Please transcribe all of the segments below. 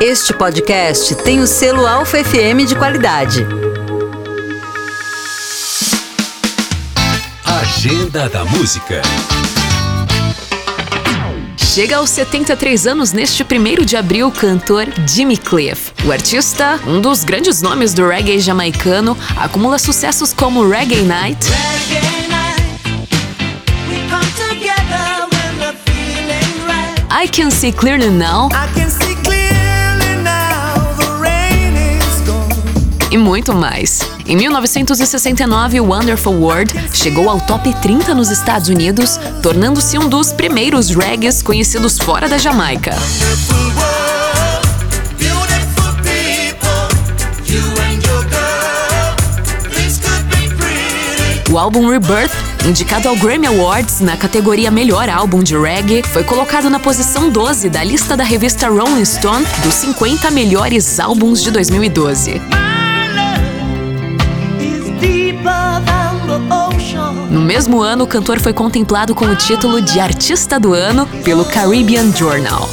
Este podcast tem o selo Alfa FM de qualidade. Agenda da Música. Chega aos 73 anos neste 1 de abril o cantor Jimmy Cliff. O artista, um dos grandes nomes do reggae jamaicano, acumula sucessos como Reggae Night, I Can See Clearly Now e muito mais. Em 1969, Wonderful World chegou ao top 30 nos Estados Unidos, tornando-se um dos primeiros reggaes conhecidos fora da Jamaica. O álbum Rebirth, indicado ao Grammy Awards na categoria Melhor Álbum de Reggae, foi colocado na posição 12 da lista da revista Rolling Stone dos 50 melhores álbuns de 2012. Mesmo ano, o cantor foi contemplado com o título de Artista do Ano pelo Caribbean Journal.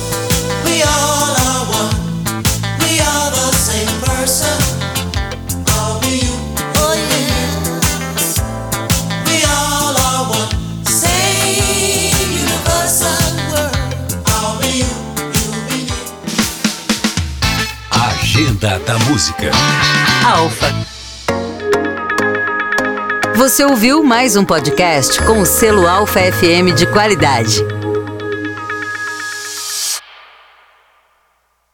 Agenda da Música. Alfa. Você ouviu mais um podcast com o selo Alfa FM de qualidade.